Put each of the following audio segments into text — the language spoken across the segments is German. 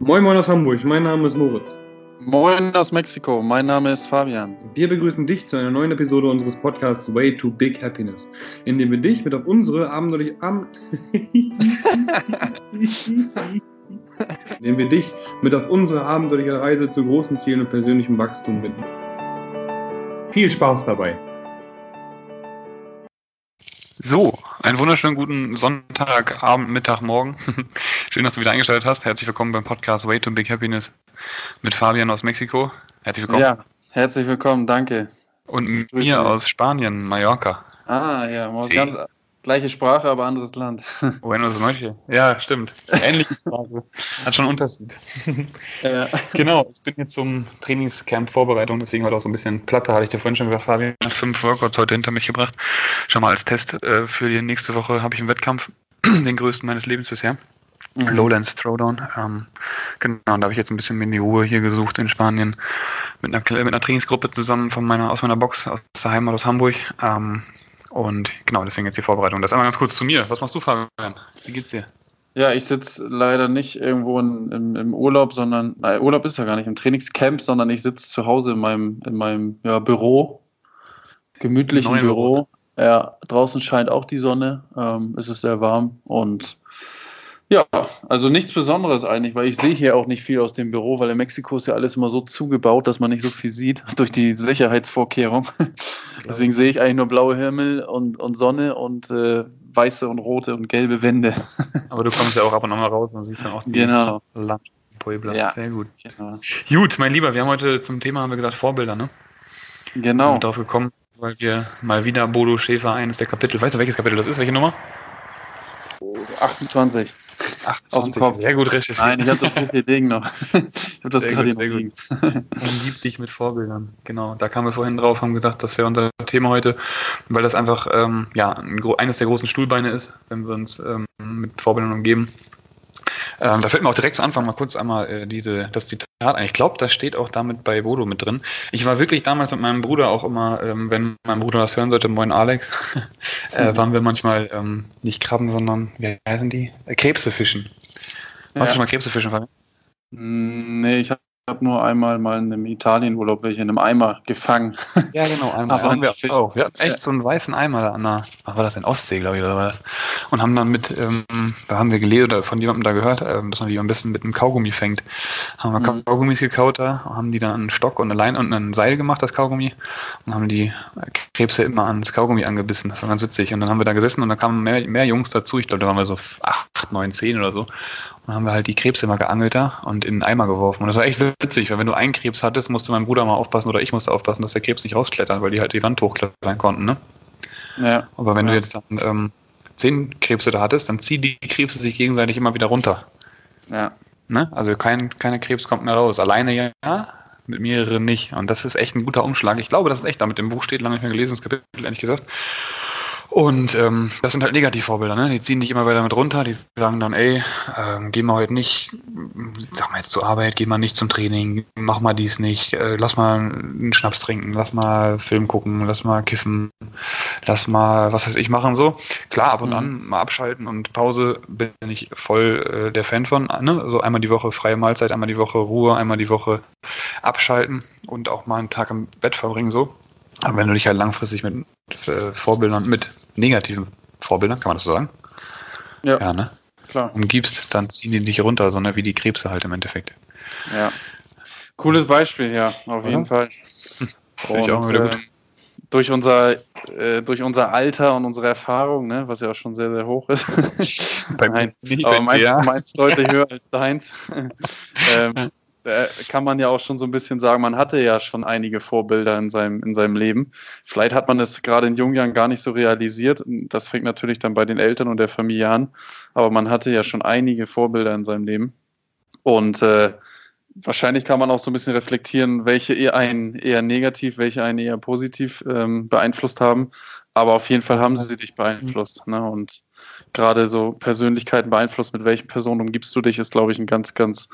Moin Moin aus Hamburg, mein Name ist Moritz. Moin aus Mexiko, mein Name ist Fabian. Wir begrüßen dich zu einer neuen Episode unseres Podcasts Way to Big Happiness, in dem wir dich mit auf unsere abenteuerliche dem wir dich mit auf unsere abenteuerliche Reise zu großen Zielen und persönlichem Wachstum binden. Viel Spaß dabei! So, einen wunderschönen guten Sonntag, Abend, Mittag, Morgen. Schön, dass du wieder eingeschaltet hast. Herzlich willkommen beim Podcast Way to Big Happiness mit Fabian aus Mexiko. Herzlich willkommen. Ja, herzlich willkommen, danke. Und mir aus Spanien, Mallorca. Ah, ja, ganz gleiche Sprache, aber anderes Land. Buenos noches. Ja, stimmt. Ähnliche Sprache. Hat schon einen Unterschied. Ja. Genau, ich bin jetzt zum Trainingscamp Vorbereitung, deswegen heute auch so ein bisschen Platte, hatte ich dir vorhin schon gesagt, Fabian hat fünf Workouts heute hinter mich gebracht. Schon mal als Test äh, für die nächste Woche habe ich einen Wettkampf, den größten meines Lebens bisher. Mhm. Lowlands Throwdown. Ähm, genau, und da habe ich jetzt ein bisschen mir in die Ruhe hier gesucht in Spanien mit einer, mit einer Trainingsgruppe zusammen von meiner, aus meiner Box, aus der Heimat aus Hamburg. Ähm, und genau, deswegen jetzt die Vorbereitung. Das einmal ganz kurz zu mir. Was machst du, Fabian? Wie geht's dir? Ja, ich sitze leider nicht irgendwo in, im, im, Urlaub, sondern, nein, Urlaub ist ja gar nicht, im Trainingscamp, sondern ich sitze zu Hause in meinem, in meinem ja, Büro, gemütlichen Büro. Büro. Ja, draußen scheint auch die Sonne, ähm, es ist sehr warm und ja, also nichts Besonderes eigentlich, weil ich sehe hier auch nicht viel aus dem Büro, weil in Mexiko ist ja alles immer so zugebaut, dass man nicht so viel sieht durch die Sicherheitsvorkehrung. Deswegen sehe ich eigentlich nur blaue Himmel und, und Sonne und äh, weiße und rote und gelbe Wände. Aber du kommst ja auch ab und an mal raus und siehst dann auch die genau. Land Puebla. Ja. Sehr gut. Genau. Gut, mein Lieber, wir haben heute zum Thema, haben wir gesagt, Vorbilder, ne? Genau. Sind darauf gekommen, weil wir mal wieder Bodo Schäfer eines der Kapitel, weißt du, welches Kapitel das ist, welche Nummer? 28. 28. Sehr gut recherchiert. Nein, ich habe das gute Ding noch. Ich habe das sehr gerade gut, sehr gut. Man liebt dich mit Vorbildern. Genau, da kamen wir vorhin drauf, haben gesagt, das wäre unser Thema heute, weil das einfach ähm, ja, ein, eines der großen Stuhlbeine ist, wenn wir uns ähm, mit Vorbildern umgeben. Ähm, da fällt mir auch direkt zu Anfang mal kurz einmal äh, diese, das Zitat ein. Ich glaube, das steht auch damit bei Bodo mit drin. Ich war wirklich damals mit meinem Bruder auch immer, ähm, wenn mein Bruder das hören sollte, moin Alex, äh, mhm. waren wir manchmal ähm, nicht Krabben, sondern, wie heißen die? Äh, Krebse fischen. Ja. Hast du schon mal Krebse fischen, Fabian? Nee, ich habe habe nur einmal mal in einem Italienurlaub welche in einem Eimer gefangen. Ja, genau, einmal. Aber haben wir auch. Wir hatten echt so einen weißen Eimer an der, was war das in Ostsee, glaube ich, oder was? Und haben dann mit, ähm, da haben wir gelesen oder von jemandem da gehört, ähm, dass man die am besten mit einem Kaugummi fängt. Haben wir mhm. Kaugummis gekaut da, haben die dann einen Stock und eine Leine und ein Seil gemacht, das Kaugummi, und haben die Krebse immer ans Kaugummi angebissen. Das war ganz witzig. Und dann haben wir da gesessen und da kamen mehr, mehr Jungs dazu. Ich glaube, da waren wir so acht, neun, zehn oder so. Dann haben wir halt die Krebse immer geangelt da und in den Eimer geworfen. Und das war echt witzig, weil wenn du einen Krebs hattest, musste mein Bruder mal aufpassen oder ich musste aufpassen, dass der Krebs nicht rausklettert, weil die halt die Wand hochklettern konnten, ne? Ja. Aber wenn ja. du jetzt dann ähm, zehn Krebse da hattest, dann ziehen die Krebse sich gegenseitig immer wieder runter. Ja. Ne? Also kein, keine Krebs kommt mehr raus. Alleine ja, mit mehreren nicht. Und das ist echt ein guter Umschlag. Ich glaube, das ist echt da mit dem Buch steht, lange nicht mehr gelesen, das Kapitel, ehrlich gesagt. Und ähm, das sind halt Negativvorbilder, ne? Die ziehen dich immer weiter mit runter, die sagen dann, ey, ähm, geh mal heute nicht, sag mal jetzt zur Arbeit, geh mal nicht zum Training, mach mal dies nicht, äh, lass mal einen Schnaps trinken, lass mal Film gucken, lass mal kiffen, lass mal, was weiß ich, machen so. Klar, ab und mhm. an mal abschalten und Pause bin ich voll äh, der Fan von, ne? Also einmal die Woche freie Mahlzeit, einmal die Woche Ruhe, einmal die Woche abschalten und auch mal einen Tag im Bett verbringen, so. Aber wenn du dich halt langfristig mit äh, Vorbildern, mit negativen Vorbildern, kann man das so sagen? Ja. Ja, ne? Klar. Umgibst, dann ziehen die dich runter, sondern wie die Krebse halt im Endeffekt. Ja. Cooles Beispiel, ja, auf Oder? jeden Fall. Und, ich auch mal wieder gut. Äh, durch unser, äh, durch unser Alter und unsere Erfahrung, ne, was ja auch schon sehr, sehr hoch ist. Bei Nein, aber meins, ja. meins deutlich höher als deins. ähm, kann man ja auch schon so ein bisschen sagen, man hatte ja schon einige Vorbilder in seinem, in seinem Leben. Vielleicht hat man es gerade in jungen Jahren gar nicht so realisiert. Das fängt natürlich dann bei den Eltern und der Familie an. Aber man hatte ja schon einige Vorbilder in seinem Leben. Und äh, wahrscheinlich kann man auch so ein bisschen reflektieren, welche eher einen eher negativ, welche einen eher positiv ähm, beeinflusst haben. Aber auf jeden Fall haben sie dich beeinflusst. Ne? Und gerade so Persönlichkeiten beeinflusst, mit welchen Personen umgibst du dich, ist, glaube ich, ein ganz, ganz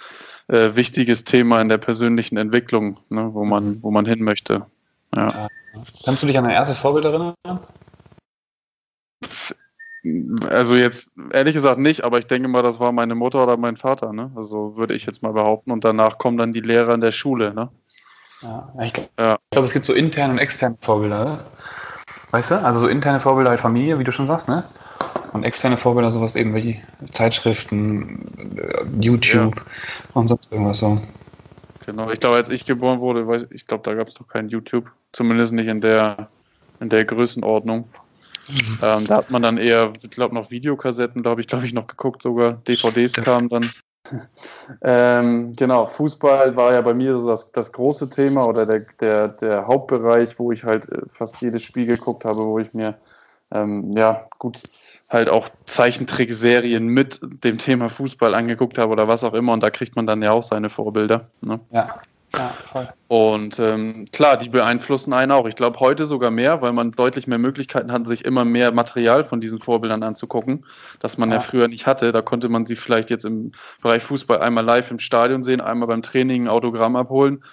äh, wichtiges Thema in der persönlichen Entwicklung, ne, wo, man, mhm. wo man hin möchte. Ja. Kannst du dich an dein erstes Vorbild erinnern? Also jetzt ehrlich gesagt nicht, aber ich denke mal, das war meine Mutter oder mein Vater, ne? Also würde ich jetzt mal behaupten. Und danach kommen dann die Lehrer in der Schule, ne? Ja, ich glaube, ja. glaub, es gibt so interne und externe Vorbilder? Weißt du? Also so interne Vorbilder halt Familie, wie du schon sagst, ne? Und externe Vorbilder, sowas eben wie Zeitschriften, äh, YouTube ja. und sonst irgendwas so. Genau, ich glaube, als ich geboren wurde, weiß, ich glaube, da gab es doch kein YouTube. Zumindest nicht in der, in der Größenordnung. Mhm. Ähm, da hat man dann eher, ich glaube, noch Videokassetten, glaube ich, glaube ich, noch geguckt sogar. DVDs kamen dann. ähm, genau, Fußball war ja bei mir so das, das große Thema oder der, der, der Hauptbereich, wo ich halt äh, fast jedes Spiel geguckt habe, wo ich mir, ähm, ja, gut, halt auch Zeichentrickserien mit dem Thema Fußball angeguckt habe oder was auch immer und da kriegt man dann ja auch seine Vorbilder. Ne? Ja. Ja, voll. Und ähm, klar, die beeinflussen einen auch. Ich glaube heute sogar mehr, weil man deutlich mehr Möglichkeiten hat, sich immer mehr Material von diesen Vorbildern anzugucken, das man ja. ja. früher nicht hatte. Da konnte man sie vielleicht jetzt im Bereich Fußball einmal live im Stadion sehen, einmal beim Training ein Autogramm abholen.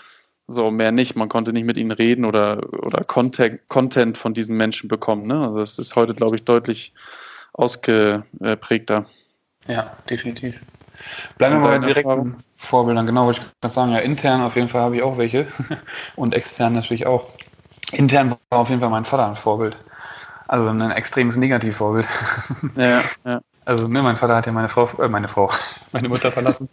So, mehr nicht. Man konnte nicht mit ihnen reden oder, oder Content, Content von diesen Menschen bekommen. Ne? Also das ist heute, glaube ich, deutlich ausgeprägter. Ja, definitiv. Bleiben wir mal direkt Erfahrung? Vorbildern, genau, wollte ich gerade sagen. Ja, intern auf jeden Fall habe ich auch welche und extern natürlich auch. Intern war auf jeden Fall mein Vater ein Vorbild. Also ein extremes Negativvorbild. Ja, ja. Also, ne, mein Vater hat ja meine Frau, äh, meine Frau, meine Mutter verlassen.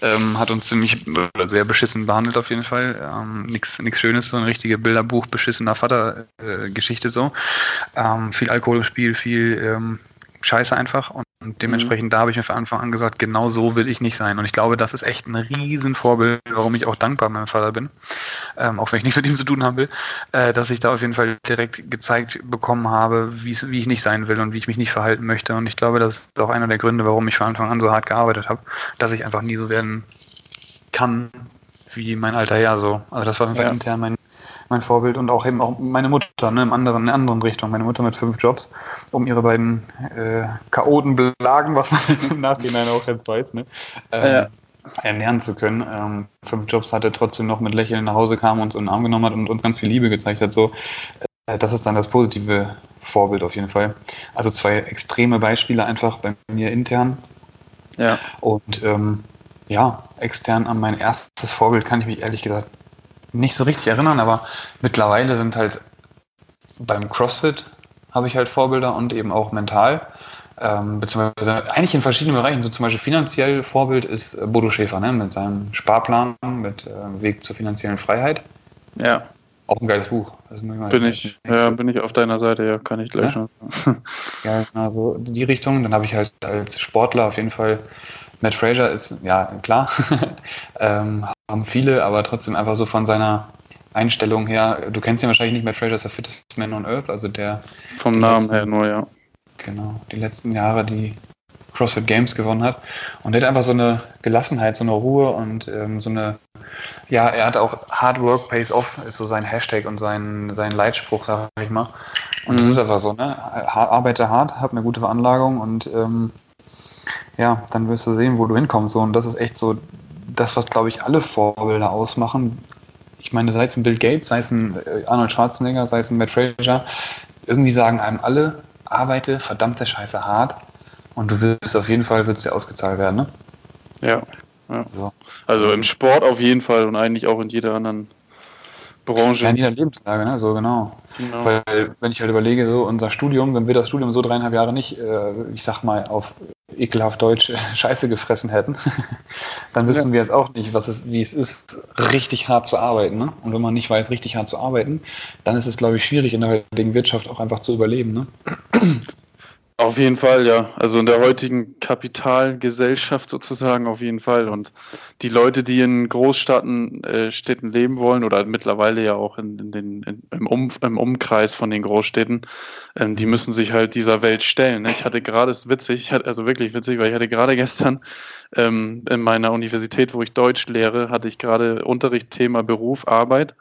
ähm, hat uns ziemlich oder sehr beschissen behandelt auf jeden Fall. Ähm, nix, nix Schönes, so ein richtige Bilderbuch beschissener Vater-Geschichte äh, so. Ähm, viel Alkohol im Spiel, viel ähm, Scheiße einfach. Und und dementsprechend, mhm. da habe ich mir von Anfang an gesagt, genau so will ich nicht sein. Und ich glaube, das ist echt ein Riesenvorbild, warum ich auch dankbar meinem Vater bin, ähm, auch wenn ich nichts mit ihm zu tun haben will, äh, dass ich da auf jeden Fall direkt gezeigt bekommen habe, wie ich nicht sein will und wie ich mich nicht verhalten möchte. Und ich glaube, das ist auch einer der Gründe, warum ich von Anfang an so hart gearbeitet habe, dass ich einfach nie so werden kann wie mein alter Herr so. Also das war auf jeden Fall intern mein mein Vorbild und auch eben auch meine Mutter, ne, im anderen, in einer anderen Richtung. Meine Mutter mit fünf Jobs, um ihre beiden äh, Chaotenbelagen, was man im Nachhinein auch jetzt weiß, ne, äh, ja. ernähren zu können. Ähm, fünf Jobs hatte, trotzdem noch mit Lächeln nach Hause kam, uns in den Arm genommen hat und uns ganz viel Liebe gezeigt hat. So, äh, das ist dann das positive Vorbild auf jeden Fall. Also zwei extreme Beispiele einfach bei mir intern. Ja. Und ähm, ja, extern an mein erstes Vorbild kann ich mich ehrlich gesagt nicht so richtig erinnern, aber mittlerweile sind halt beim CrossFit habe ich halt Vorbilder und eben auch mental. Ähm, beziehungsweise eigentlich in verschiedenen Bereichen, so zum Beispiel finanziell Vorbild ist äh, Bodo Schäfer, ne, mit seinem Sparplan, mit äh, Weg zur finanziellen Freiheit. Ja. Auch ein geiles Buch. bin ich, ja, bin ich auf deiner Seite, ja, kann ich gleich ja? schon. ja, genau, so die Richtung. Dann habe ich halt als Sportler auf jeden Fall Matt Fraser ist, ja, klar, ähm, haben viele, aber trotzdem einfach so von seiner Einstellung her, du kennst ihn wahrscheinlich nicht, Matt Fraser ist der fittest man on earth, also der. Vom Namen letzten, her nur, ja. Genau, die letzten Jahre die CrossFit Games gewonnen hat. Und er hat einfach so eine Gelassenheit, so eine Ruhe und ähm, so eine, ja, er hat auch Hard Work Pays Off, ist so sein Hashtag und sein, sein Leitspruch, sag ich mal. Und mhm. das ist einfach so, ne? Arbeite hart, hab eine gute Veranlagung und ähm, ja, dann wirst du sehen, wo du hinkommst. So, und das ist echt so das, was, glaube ich, alle Vorbilder ausmachen. Ich meine, sei es ein Bill Gates, sei es ein äh, Arnold Schwarzenegger, sei es ein Matt Fraser, irgendwie sagen einem alle, arbeite verdammte Scheiße hart und du wirst auf jeden Fall, wird's dir ausgezahlt werden, ne? Ja. ja. So. Also im Sport auf jeden Fall und eigentlich auch in jeder anderen Branche. Ja, in jeder Lebenslage, ne? So genau. genau. Weil, wenn ich halt überlege, so unser Studium, wenn wir das Studium so dreieinhalb Jahre nicht, äh, ich sag mal, auf ekelhaft Deutsch Scheiße gefressen hätten, dann wüssten ja. wir jetzt auch nicht, was es, wie es ist, richtig hart zu arbeiten. Ne? Und wenn man nicht weiß, richtig hart zu arbeiten, dann ist es, glaube ich, schwierig in der heutigen Wirtschaft auch einfach zu überleben. Ne? Auf jeden Fall, ja. Also in der heutigen Kapitalgesellschaft sozusagen auf jeden Fall. Und die Leute, die in Großstädten äh, Städten leben wollen oder mittlerweile ja auch in, in den, in, im, um, im, Umkreis von den Großstädten, ähm, die müssen sich halt dieser Welt stellen. Ne? Ich hatte gerade, es witzig, also wirklich witzig, weil ich hatte gerade gestern ähm, in meiner Universität, wo ich Deutsch lehre, hatte ich gerade Unterricht Thema Beruf, Arbeit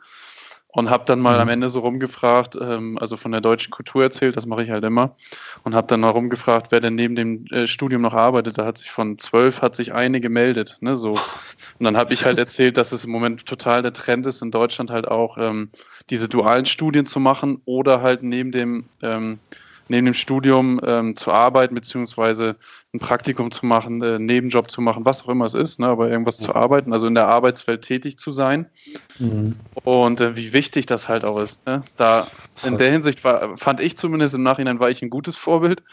und habe dann mal mhm. am Ende so rumgefragt, ähm, also von der deutschen Kultur erzählt, das mache ich halt immer, und habe dann mal rumgefragt, wer denn neben dem äh, Studium noch arbeitet. Da hat sich von zwölf hat sich eine gemeldet, ne, so. Und dann habe ich halt erzählt, dass es im Moment total der Trend ist, in Deutschland halt auch ähm, diese dualen Studien zu machen oder halt neben dem ähm, neben dem Studium ähm, zu arbeiten, beziehungsweise ein Praktikum zu machen, äh, einen Nebenjob zu machen, was auch immer es ist, ne, aber irgendwas ja. zu arbeiten, also in der Arbeitswelt tätig zu sein. Mhm. Und äh, wie wichtig das halt auch ist. Ne? Da in der Hinsicht war, fand ich zumindest im Nachhinein war ich ein gutes Vorbild.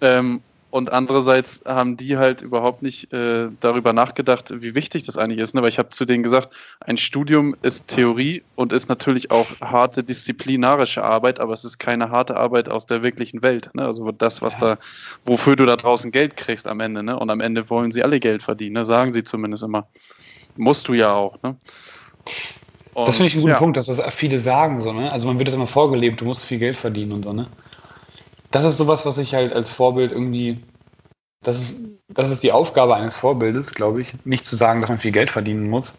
Ähm, und andererseits haben die halt überhaupt nicht äh, darüber nachgedacht, wie wichtig das eigentlich ist. Ne? Weil ich habe zu denen gesagt, ein Studium ist Theorie und ist natürlich auch harte disziplinarische Arbeit, aber es ist keine harte Arbeit aus der wirklichen Welt. Ne? Also das, was ja. da, wofür du da draußen Geld kriegst am Ende. Ne? Und am Ende wollen sie alle Geld verdienen, ne? sagen sie zumindest immer. Musst du ja auch. Ne? Und, das finde ich einen guten ja. Punkt, dass das viele sagen so. Ne? Also man wird das immer vorgelebt, du musst viel Geld verdienen und so. Ne? Das ist sowas, was ich halt als Vorbild irgendwie, das ist, das ist die Aufgabe eines Vorbildes, glaube ich, nicht zu sagen, dass man viel Geld verdienen muss,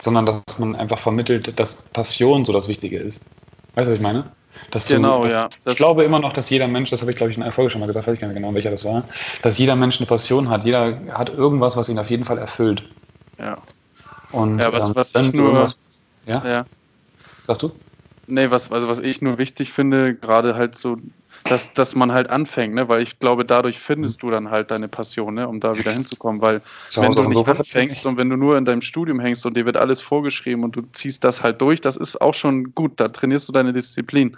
sondern dass man einfach vermittelt, dass Passion so das Wichtige ist. Weißt du, was ich meine? Dass genau, du, dass, ja. ich glaube immer noch, dass jeder Mensch, das habe ich glaube ich in einer Folge schon mal gesagt, weiß ich gar nicht genau, welcher das war, dass jeder Mensch eine Passion hat. Jeder hat irgendwas, was ihn auf jeden Fall erfüllt. Ja. Und ja, was, ähm, was ich nur, ja? ja. Sag du? Nee, was, also was ich nur wichtig finde, gerade halt so dass, dass man halt anfängt, ne? weil ich glaube, dadurch findest du dann halt deine Passion, ne? um da wieder hinzukommen, weil wenn du nicht anfängst und wenn du nur in deinem Studium hängst und dir wird alles vorgeschrieben und du ziehst das halt durch, das ist auch schon gut, da trainierst du deine Disziplin.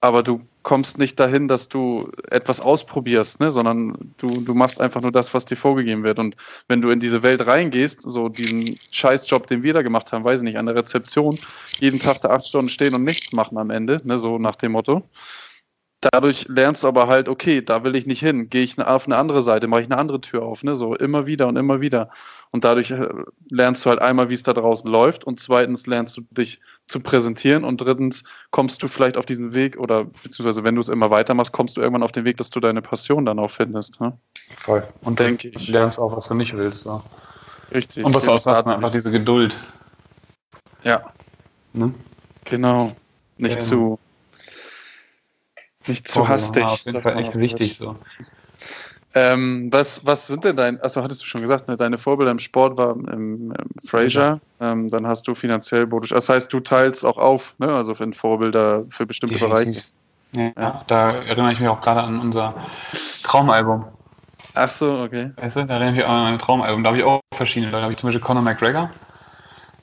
Aber du kommst nicht dahin, dass du etwas ausprobierst, ne? sondern du, du machst einfach nur das, was dir vorgegeben wird. Und wenn du in diese Welt reingehst, so diesen Scheißjob, den wir da gemacht haben, weiß ich nicht, an der Rezeption, jeden Tag da acht Stunden stehen und nichts machen am Ende, ne? so nach dem Motto, dadurch lernst du aber halt, okay, da will ich nicht hin, gehe ich auf eine andere Seite, mache ich eine andere Tür auf, ne? So immer wieder und immer wieder. Und dadurch äh, lernst du halt einmal, wie es da draußen läuft und zweitens lernst du dich zu präsentieren und drittens kommst du vielleicht auf diesen Weg oder beziehungsweise wenn du es immer weitermachst, kommst du irgendwann auf den Weg, dass du deine Passion dann auch findest. Ne? Voll. Und denke ich. Du lernst auch, was du nicht willst. So. Richtig. Und was du auch sagst, einfach diese Geduld. Ja. Ne? Genau. Nicht ähm. zu nicht zu oh, hastig. Auf jeden Fall echt wichtig so. Ähm, was, was sind denn deine, also hattest du schon gesagt, ne, deine Vorbilder im Sport war im, im Fraser, ja. ähm, dann hast du finanziell Bodo. Das heißt, du teilst auch auf, ne, also in Vorbilder für bestimmte Definitiv. Bereiche. Ja, ja, da erinnere ich mich auch gerade an unser Traumalbum. Ach so, okay. Weißt du, da erinnere ich mich an mein Traumalbum. Da habe ich auch verschiedene. Da habe ich zum Beispiel Conor McGregor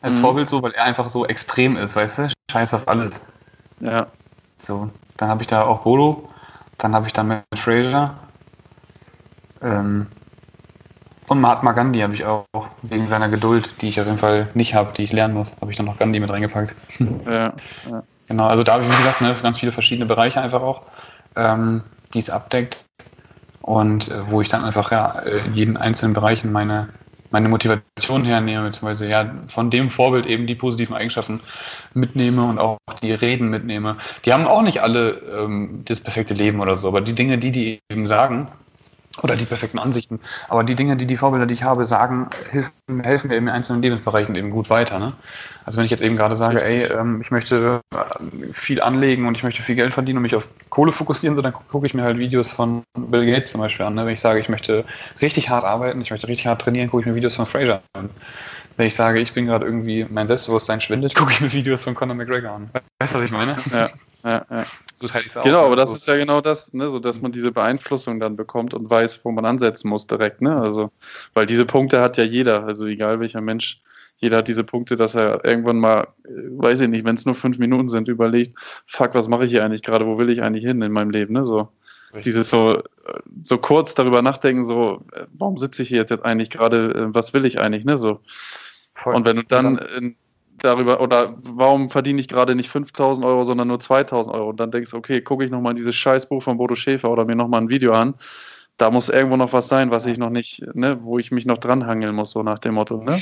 als mhm. Vorbild so, weil er einfach so extrem ist, weißt du? Scheiß auf alles. Ja. So, dann habe ich da auch Bolo, dann habe ich da Matt Fraser ähm, und Mahatma Gandhi habe ich auch, wegen seiner Geduld, die ich auf jeden Fall nicht habe, die ich lernen muss, habe ich dann noch Gandhi mit reingepackt. Ja, ja. Genau, also da habe ich, wie gesagt, ne, ganz viele verschiedene Bereiche einfach auch, ähm, die es abdeckt und äh, wo ich dann einfach ja, in jeden einzelnen Bereichen meine, meine Motivation hernehme, beziehungsweise ja von dem Vorbild eben die positiven Eigenschaften mitnehme und auch die Reden mitnehme. Die haben auch nicht alle ähm, das perfekte Leben oder so, aber die Dinge, die die eben sagen, oder die perfekten Ansichten. Aber die Dinge, die die Vorbilder, die ich habe, sagen, helfen, helfen mir in einzelnen Lebensbereichen eben gut weiter. Ne? Also wenn ich jetzt eben gerade sage, ey, ähm, ich möchte äh, viel anlegen und ich möchte viel Geld verdienen und mich auf Kohle fokussieren, so dann gucke ich mir halt Videos von Bill Gates zum Beispiel an. Ne? Wenn ich sage, ich möchte richtig hart arbeiten, ich möchte richtig hart trainieren, gucke ich mir Videos von Fraser an. Wenn ich sage, ich bin gerade irgendwie, mein Selbstbewusstsein schwindet, gucke ich mir Videos von Conor McGregor an. Weißt du, was ich meine? Ja, ja, ja. So teile ich es auch. Genau, aber das so. ist ja genau das, ne? so dass man diese Beeinflussung dann bekommt und weiß, wo man ansetzen muss direkt. Ne? Also, weil diese Punkte hat ja jeder, also egal welcher Mensch jeder hat diese Punkte, dass er irgendwann mal, äh, weiß ich nicht, wenn es nur fünf Minuten sind, überlegt, fuck, was mache ich hier eigentlich gerade, wo will ich eigentlich hin in meinem Leben, ne? So. Richtig. Dieses so, so kurz darüber nachdenken, so, äh, warum sitze ich hier jetzt eigentlich gerade, äh, was will ich eigentlich, ne? So. Voll. Und wenn du dann in, darüber, oder warum verdiene ich gerade nicht 5000 Euro, sondern nur 2000 Euro? Und dann denkst du, okay, gucke ich nochmal dieses Scheißbuch von Bodo Schäfer oder mir nochmal ein Video an. Da muss irgendwo noch was sein, was ich noch nicht, ne, wo ich mich noch dranhangeln muss, so nach dem Motto, ne?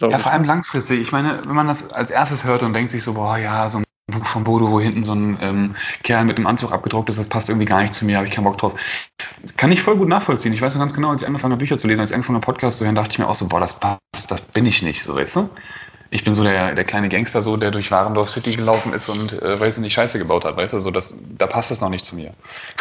Ja, vor allem langfristig. Ich meine, wenn man das als erstes hört und denkt sich so, boah, ja, so ein Buch von Bodo, wo hinten so ein ähm, Kerl mit einem Anzug abgedruckt ist, das passt irgendwie gar nicht zu mir, habe ich keinen Bock drauf. Kann ich voll gut nachvollziehen. Ich weiß noch ganz genau, als ich angefangen habe, Bücher zu lesen, als ich angefangen habe, Podcast zu hören, dachte ich mir auch so, boah, das passt, das bin ich nicht, so weißt du? Ich bin so der, der kleine Gangster, so, der durch Warendorf City gelaufen ist und, äh, weiß nicht, Scheiße gebaut hat, weißt du, so, das, da passt das noch nicht zu mir.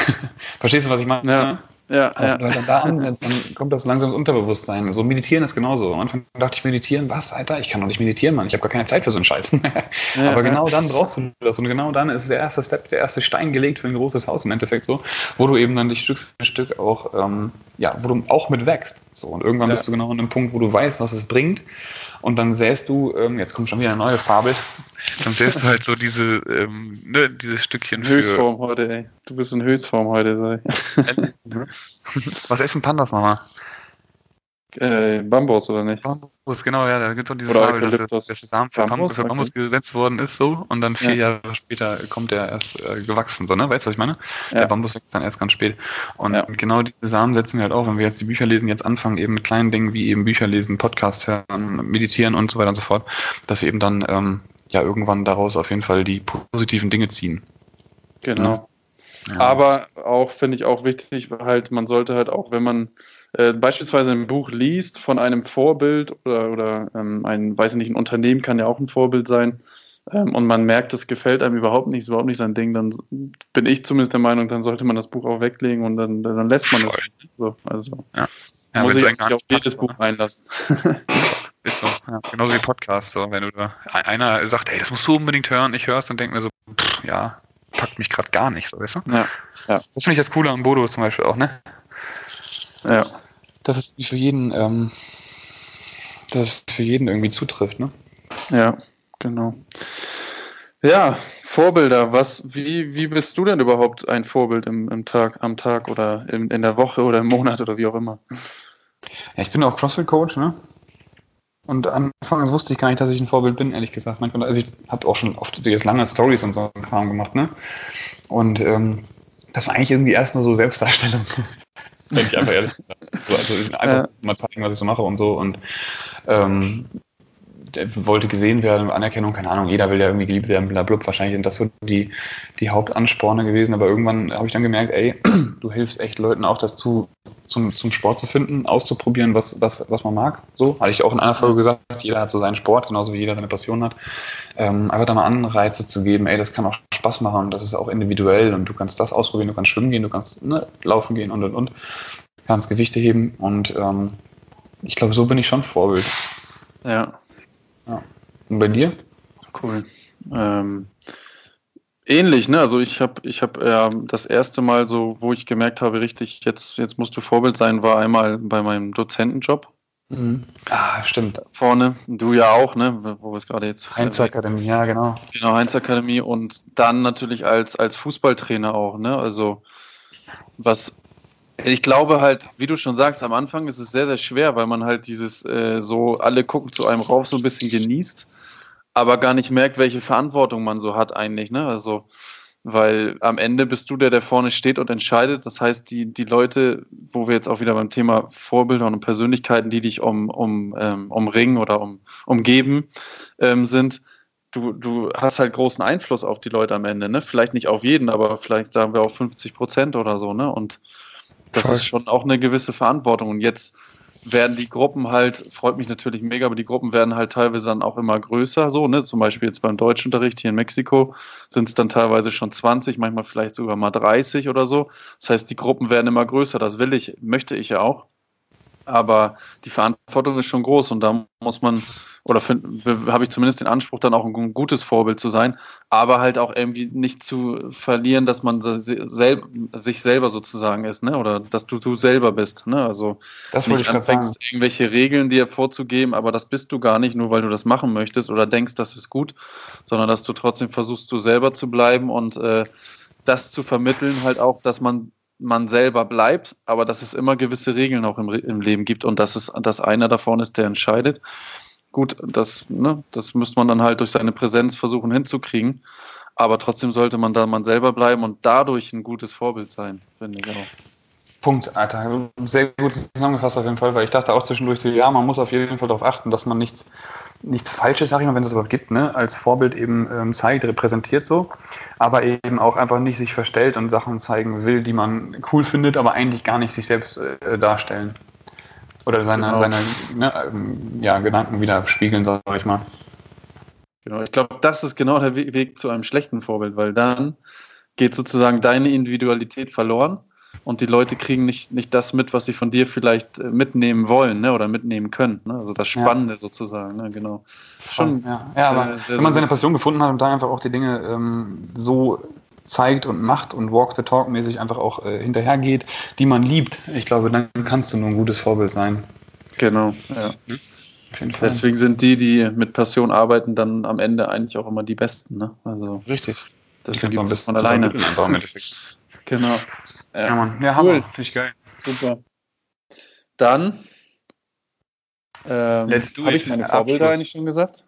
Verstehst du, was ich meine? Ja. Ja, ja. Wenn du dann da ansetzt, dann kommt das langsam ins Unterbewusstsein. So meditieren ist genauso. Am Anfang dachte ich, meditieren, was, Alter? Ich kann doch nicht meditieren, Mann. Ich habe gar keine Zeit für so einen Scheiß. Ja, Aber genau dann brauchst du das. Und genau dann ist der erste Step, der erste Stein gelegt für ein großes Haus im Endeffekt so, wo du eben dann dich Stück für Stück auch, ähm, ja, wo du auch mit wächst. So. Und irgendwann bist du genau an einem Punkt, wo du weißt, was es bringt. Und dann säst du, ähm, jetzt kommt schon wieder eine neue Fabel, dann säst du halt so diese, ähm, ne, dieses Stückchen für... Höchstform heute, ey. Du bist in Höchstform heute, sei. Was essen Pandas nochmal? Äh, Bambus, oder nicht? Bambus, genau, ja, da gibt es doch diese Fabel, dass, dass der Samen für Bambus, für Bambus okay. gesetzt worden ist, so, und dann vier ja. Jahre später kommt der erst äh, gewachsen, so, ne? Weißt du, was ich meine? Ja. Der Bambus wächst dann erst ganz spät. Und ja. genau diese Samen setzen wir halt auch, wenn wir jetzt die Bücher lesen, jetzt anfangen, eben mit kleinen Dingen wie eben Bücher lesen, Podcast hören, meditieren und so weiter und so fort, dass wir eben dann, ähm, ja, irgendwann daraus auf jeden Fall die positiven Dinge ziehen. Genau. Ja. Aber auch, finde ich auch wichtig, halt, man sollte halt auch, wenn man äh, beispielsweise ein Buch liest von einem Vorbild oder, oder ähm, ein, weiß ich nicht, ein Unternehmen kann ja auch ein Vorbild sein ähm, und man merkt, es gefällt einem überhaupt nicht, ist überhaupt nicht sein Ding, dann bin ich zumindest der Meinung, dann sollte man das Buch auch weglegen und dann, dann lässt man es. So, also ja. Ja, muss ich nicht auf jedes Buch einlassen. Ist so, ja, genauso wie Podcast. So, wenn du da einer sagt, ey, das musst du unbedingt hören, ich höre es und denke mir so, pff, ja, packt mich gerade gar nicht, so weißt du? Ja. ja. Das finde ich das Coole an Bodo zum Beispiel auch, ne? Ja. Dass es für jeden, ähm, dass es für jeden irgendwie zutrifft, ne? Ja, genau. Ja, Vorbilder, was, wie, wie bist du denn überhaupt ein Vorbild im, im Tag, am Tag oder in, in der Woche oder im Monat oder wie auch immer? Ja, ich bin auch CrossFit-Coach, ne? Und anfangs wusste ich gar nicht, dass ich ein Vorbild bin, ehrlich gesagt. Also ich habe auch schon oft jetzt lange Stories und so einen Kram gemacht, ne? Und ähm, das war eigentlich irgendwie erst nur so Selbstdarstellung. Denke ich einfach ehrlich. Also, also einfach ja. mal zeigen, was ich so mache und so. Und ähm, wollte gesehen werden, Anerkennung, keine Ahnung, jeder will ja irgendwie geliebt werden, blablabla. Wahrscheinlich sind das so die, die Hauptansporne gewesen. Aber irgendwann habe ich dann gemerkt, ey, du hilfst echt Leuten auch dazu, zum, zum Sport zu finden, auszuprobieren, was, was, was man mag. So, hatte ich auch in einer Folge gesagt, jeder hat so seinen Sport, genauso wie jeder seine Passion hat. Ähm, einfach da mal Anreize zu geben, ey, das kann auch Spaß machen das ist auch individuell und du kannst das ausprobieren, du kannst schwimmen gehen, du kannst ne, laufen gehen und und und, kannst Gewichte heben und ähm, ich glaube, so bin ich schon Vorbild. Ja, ja. Und bei dir? Cool. Ähm, ähnlich, ne? Also ich habe ich hab, äh, das erste Mal so, wo ich gemerkt habe, richtig, jetzt, jetzt musst du Vorbild sein, war einmal bei meinem Dozentenjob. Mhm. Ah, stimmt. Vorne, du ja auch, ne? Wo wir es gerade jetzt. Heinz Akademie, ja, genau. Genau, Heinz Akademie und dann natürlich als, als Fußballtrainer auch, ne? Also was ich glaube halt, wie du schon sagst, am Anfang ist es sehr, sehr schwer, weil man halt dieses äh, so, alle gucken zu einem rauf, so ein bisschen genießt, aber gar nicht merkt, welche Verantwortung man so hat eigentlich, ne? Also, weil am Ende bist du der, der vorne steht und entscheidet. Das heißt, die, die Leute, wo wir jetzt auch wieder beim Thema Vorbilder und Persönlichkeiten, die dich um, um, ähm, umringen oder um, umgeben, ähm, sind, du, du hast halt großen Einfluss auf die Leute am Ende, ne? Vielleicht nicht auf jeden, aber vielleicht sagen wir auch 50 Prozent oder so, ne? Und das Voll. ist schon auch eine gewisse Verantwortung. Und jetzt werden die Gruppen halt, freut mich natürlich mega, aber die Gruppen werden halt teilweise dann auch immer größer, so, ne? Zum Beispiel jetzt beim Deutschunterricht hier in Mexiko sind es dann teilweise schon 20, manchmal vielleicht sogar mal 30 oder so. Das heißt, die Gruppen werden immer größer, das will ich, möchte ich ja auch. Aber die Verantwortung ist schon groß und da muss man oder habe ich zumindest den Anspruch, dann auch ein gutes Vorbild zu sein, aber halt auch irgendwie nicht zu verlieren, dass man sel sich selber sozusagen ist, ne? Oder dass du du selber bist, ne? Also das nicht anfängst, irgendwelche Regeln dir vorzugeben, aber das bist du gar nicht, nur weil du das machen möchtest oder denkst, das ist gut, sondern dass du trotzdem versuchst, du selber zu bleiben und äh, das zu vermitteln, halt auch, dass man man selber bleibt, aber dass es immer gewisse Regeln auch im, im Leben gibt und dass es dass einer davon ist, der entscheidet Gut, das, ne, das müsste man dann halt durch seine Präsenz versuchen hinzukriegen. Aber trotzdem sollte man da man selber bleiben und dadurch ein gutes Vorbild sein, finde ich auch. Punkt, Alter. Sehr gut zusammengefasst auf jeden Fall, weil ich dachte auch zwischendurch so, ja, man muss auf jeden Fall darauf achten, dass man nichts, nichts Falsches, sag ich mal, wenn es überhaupt gibt, ne, als Vorbild eben ähm, zeigt, repräsentiert so, aber eben auch einfach nicht sich verstellt und Sachen zeigen will, die man cool findet, aber eigentlich gar nicht sich selbst äh, darstellen. Oder seine, genau. seine ne, ähm, ja, Gedanken wieder spiegeln, sag ich mal. Genau, ich glaube, das ist genau der Weg zu einem schlechten Vorbild, weil dann geht sozusagen deine Individualität verloren und die Leute kriegen nicht, nicht das mit, was sie von dir vielleicht äh, mitnehmen wollen ne? oder mitnehmen können. Ne? Also das Spannende ja. sozusagen, ne? genau. Schon, ja, ja aber sehr, wenn man seine Passion gefunden hat und da einfach auch die Dinge ähm, so zeigt und macht und Walk the Talk mäßig einfach auch äh, hinterhergeht, die man liebt, ich glaube, dann kannst du nur ein gutes Vorbild sein. Genau, ja. Mhm. Deswegen sind die, die mit Passion arbeiten, dann am Ende eigentlich auch immer die Besten. Ne? Also Richtig. Das ist das von alleine. genau. Ja, ja Mann. Ja, cool. Finde ich geil. Super. Dann ähm, habe ich meine Vorbilder Abschluss. eigentlich schon gesagt.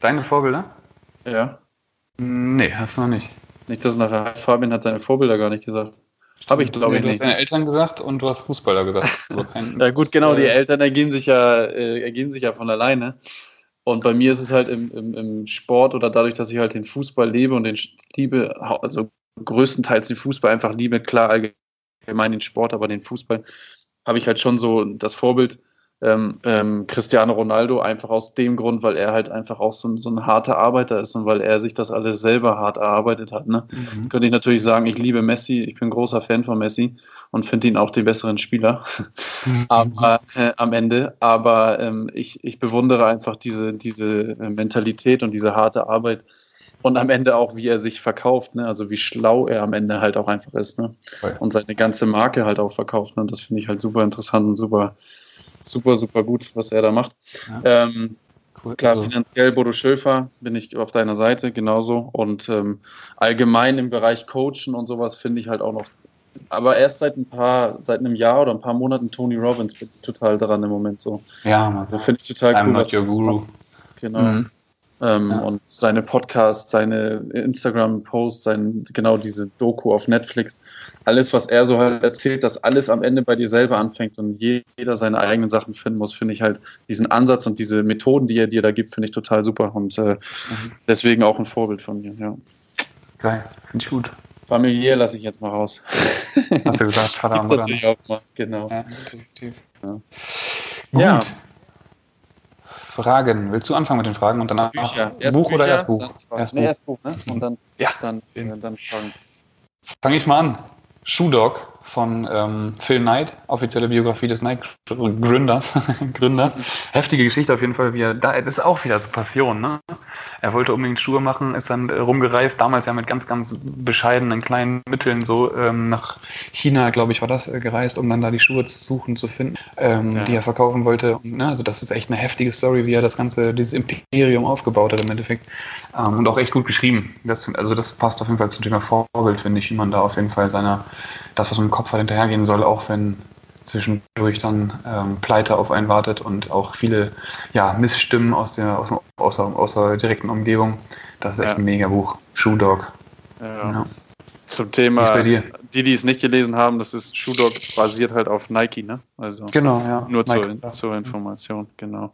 Deine Vorbilder? Ja. Nee, hast du noch nicht. Nicht, dass nachher Fabian hat seine Vorbilder gar nicht gesagt. Habe ich, glaube nee, ich, du nicht. Du hast deine Eltern gesagt und du hast Fußballer gesagt. ja gut, genau, die Eltern ergeben sich ja, äh, ergeben sich ja von alleine. Und bei mir ist es halt im, im, im, Sport oder dadurch, dass ich halt den Fußball lebe und den liebe, also größtenteils den Fußball einfach liebe, klar allgemein den Sport, aber den Fußball, habe ich halt schon so das Vorbild, ähm, ähm, Cristiano Ronaldo einfach aus dem Grund, weil er halt einfach auch so, so, ein harter Arbeiter ist und weil er sich das alles selber hart erarbeitet hat. Ne? Mhm. Könnte ich natürlich sagen, ich liebe Messi, ich bin großer Fan von Messi und finde ihn auch den besseren Spieler mhm. aber, äh, am Ende. Aber ähm, ich, ich bewundere einfach diese, diese äh, Mentalität und diese harte Arbeit und am Ende auch, wie er sich verkauft, ne? also wie schlau er am Ende halt auch einfach ist ne? und seine ganze Marke halt auch verkauft. Ne? Das finde ich halt super interessant und super super, super gut, was er da macht. Ja. Ähm, cool. Klar, also. finanziell Bodo Schöfer bin ich auf deiner Seite genauso. Und ähm, allgemein im Bereich Coachen und sowas finde ich halt auch noch. Aber erst seit ein paar, seit einem Jahr oder ein paar Monaten Tony Robbins bin ich total daran im Moment so. Ja, man. Da finde ich total I'm cool. Not your Guru. Genau. Mhm. Ähm, ja. Und seine Podcasts, seine Instagram-Posts, sein, genau diese Doku auf Netflix, alles, was er so halt erzählt, dass alles am Ende bei dir selber anfängt und jeder seine eigenen Sachen finden muss, finde ich halt diesen Ansatz und diese Methoden, die er dir da gibt, finde ich total super und äh, mhm. deswegen auch ein Vorbild von mir. Ja. Geil, finde ich gut. Familiär lasse ich jetzt mal raus. Hast du gesagt, Vater und Mutter? Natürlich auch mal, genau. Ja, definitiv. Ja. Gut. Ja. Fragen. Willst du anfangen mit den Fragen und danach Bücher. Erst Buch Bücher, oder erst Buch? Erst, nee, erst Buch, ne? Und dann, ja. dann, äh, dann Fragen. Fange ich mal an. Shoe Dog von ähm, Phil Knight, offizielle Biografie des Nike-Gründers. Gründers. Heftige Geschichte auf jeden Fall, wie er da, das ist auch wieder so Passion, ne? Er wollte unbedingt Schuhe machen, ist dann rumgereist, damals ja mit ganz, ganz bescheidenen kleinen Mitteln so ähm, nach China, glaube ich, war das äh, gereist, um dann da die Schuhe zu suchen, zu finden, ähm, ja. die er verkaufen wollte. Und, ne, also das ist echt eine heftige Story, wie er das ganze, dieses Imperium aufgebaut hat im Endeffekt. Ähm, und auch echt gut geschrieben. Das, also das passt auf jeden Fall zum Thema Vorbild, finde ich, wie man da auf jeden Fall seiner, das, was man im Kopf hat, hinterhergehen soll, auch wenn zwischendurch dann ähm, Pleite auf einen wartet und auch viele ja, Missstimmen aus der, aus, aus, aus der direkten Umgebung. Das ist echt ja. ein mega Buch. Shoe Dog. Ja. ja. Zum Thema, die, die es nicht gelesen haben, das ist Shoe Dog basiert halt auf Nike, ne? Also genau, ja. Nur zur, zur, Information, genau.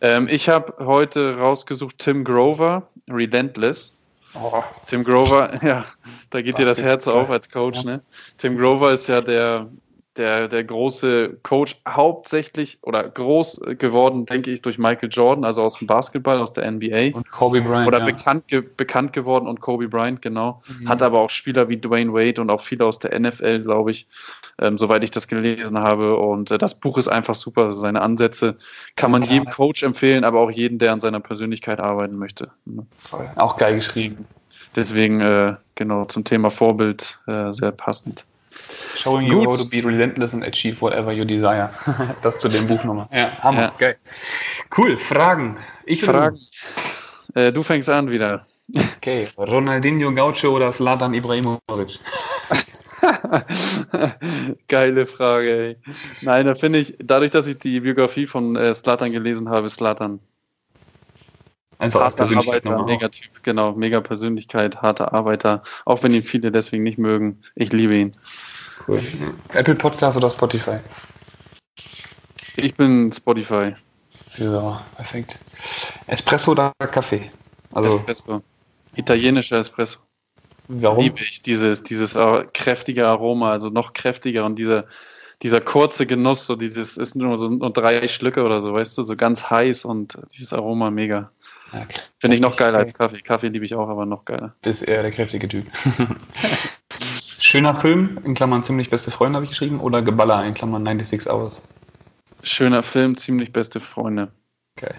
Ähm, ich habe heute rausgesucht Tim Grover, Relentless. Oh. Tim Grover, ja, da geht dir das Herz auf als Coach, ja. ne? Tim Grover ist ja der der, der große Coach hauptsächlich oder groß geworden, denke ich, durch Michael Jordan, also aus dem Basketball, aus der NBA. Und Kobe Bryant. Oder ja. bekannt, ge bekannt geworden und Kobe Bryant, genau. Mhm. Hat aber auch Spieler wie Dwayne Wade und auch viele aus der NFL, glaube ich, ähm, soweit ich das gelesen habe. Und äh, das Buch ist einfach super. Seine Ansätze kann man ja. jedem Coach empfehlen, aber auch jedem, der an seiner Persönlichkeit arbeiten möchte. Voll. Auch geil geschrieben. Deswegen, äh, genau, zum Thema Vorbild äh, sehr passend. Showing you how to be relentless and achieve whatever you desire. das zu dem Buch nochmal. Ja, Hammer. Ja. Geil. Cool, Fragen. Ich Fragen. Du. Äh, du fängst an wieder. Okay, Ronaldinho Gaucho oder Slatan Ibrahimovic? Geile Frage, ey. Nein, da finde ich, dadurch, dass ich die Biografie von äh, Slatan gelesen habe, Slatan. Einfach harter Arbeiter, mega Typ, genau, mega Persönlichkeit, harter Arbeiter, auch wenn ihn viele deswegen nicht mögen. Ich liebe ihn. Cool. Apple Podcast oder Spotify? Ich bin Spotify. Ja, perfekt. Espresso oder Kaffee? Also Espresso. Italienischer Espresso. Warum? Liebe ich dieses, dieses kräftige Aroma, also noch kräftiger und dieser, dieser kurze Genuss, so dieses, ist nur so nur drei Schlücke oder so, weißt du, so ganz heiß und dieses Aroma mega. Ja, Finde ich noch geiler als Kaffee. Kaffee liebe ich auch, aber noch geiler. Bist eher der kräftige Typ. Schöner Film, in Klammern ziemlich beste Freunde habe ich geschrieben, oder Geballer, in Klammern 96 Hours? Schöner Film, ziemlich beste Freunde. Okay.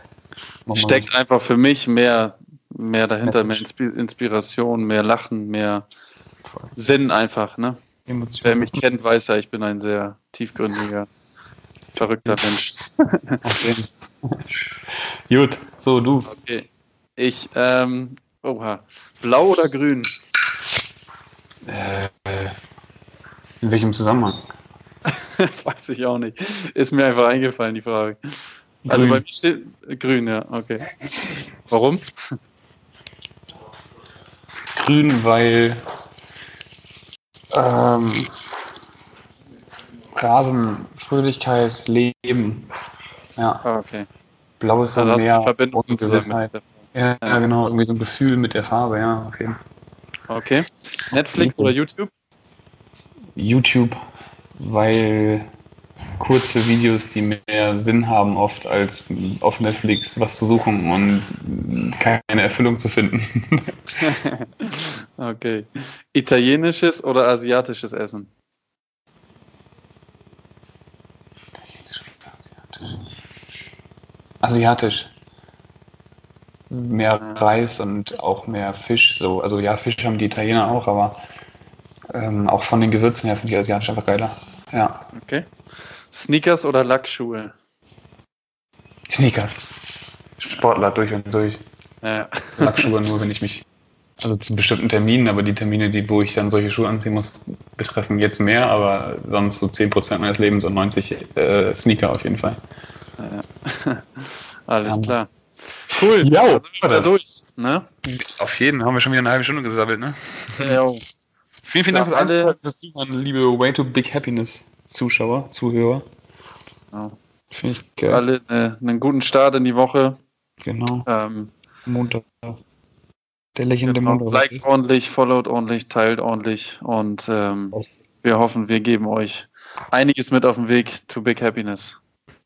Steckt einfach für mich mehr, mehr dahinter, Message. mehr Inspiration, mehr Lachen, mehr Voll. Sinn einfach, ne? Emotion. Wer mich kennt, weiß ja, ich bin ein sehr tiefgründiger, verrückter Mensch. Gut, so du. Okay. Ich, ähm, oha. Blau oder grün? Äh, in welchem Zusammenhang? Weiß ich auch nicht. Ist mir einfach eingefallen, die Frage. Grün. Also bei mir steht grün, ja, okay. Warum? Grün, weil ähm, Rasen, Fröhlichkeit, Leben. Ja. Ah, okay. Blaues also Meer, Verbindung Gewissheit. Ja, ja, genau, irgendwie so ein Gefühl mit der Farbe, ja, okay. Okay. Netflix oder YouTube? YouTube, weil kurze Videos, die mehr Sinn haben oft als auf Netflix was zu suchen und keine Erfüllung zu finden. okay. Italienisches oder asiatisches Essen? Asiatisch. Mehr Reis und auch mehr Fisch. So. Also ja, Fisch haben die Italiener auch, aber ähm, auch von den Gewürzen her finde ich asiatisch einfach geiler. Ja. Okay. Sneakers oder Lackschuhe? Sneakers. Sportler durch und durch. Ja. Lackschuhe nur, wenn ich mich. Also zu bestimmten Terminen, aber die Termine, die, wo ich dann solche Schuhe anziehen muss, betreffen jetzt mehr, aber sonst so 10% meines Lebens und 90 äh, Sneaker auf jeden Fall. Ja. Alles um, klar. Cool. Ja, also sind wir durch. Ne? Auf jeden haben wir schon wieder eine halbe Stunde gesammelt, ne? Ja. vielen, vielen Dank für alle, fürs Zuhören, liebe Way to Big Happiness. Zuschauer, Zuhörer. Ja. Finde ich geil. Alle äh, einen guten Start in die Woche. Genau. Ähm, Montag. Der lächelnde genau. Montag. Liked ordentlich, followed ordentlich, teilt ordentlich und ähm, wir hoffen, wir geben euch einiges mit auf den Weg to Big Happiness.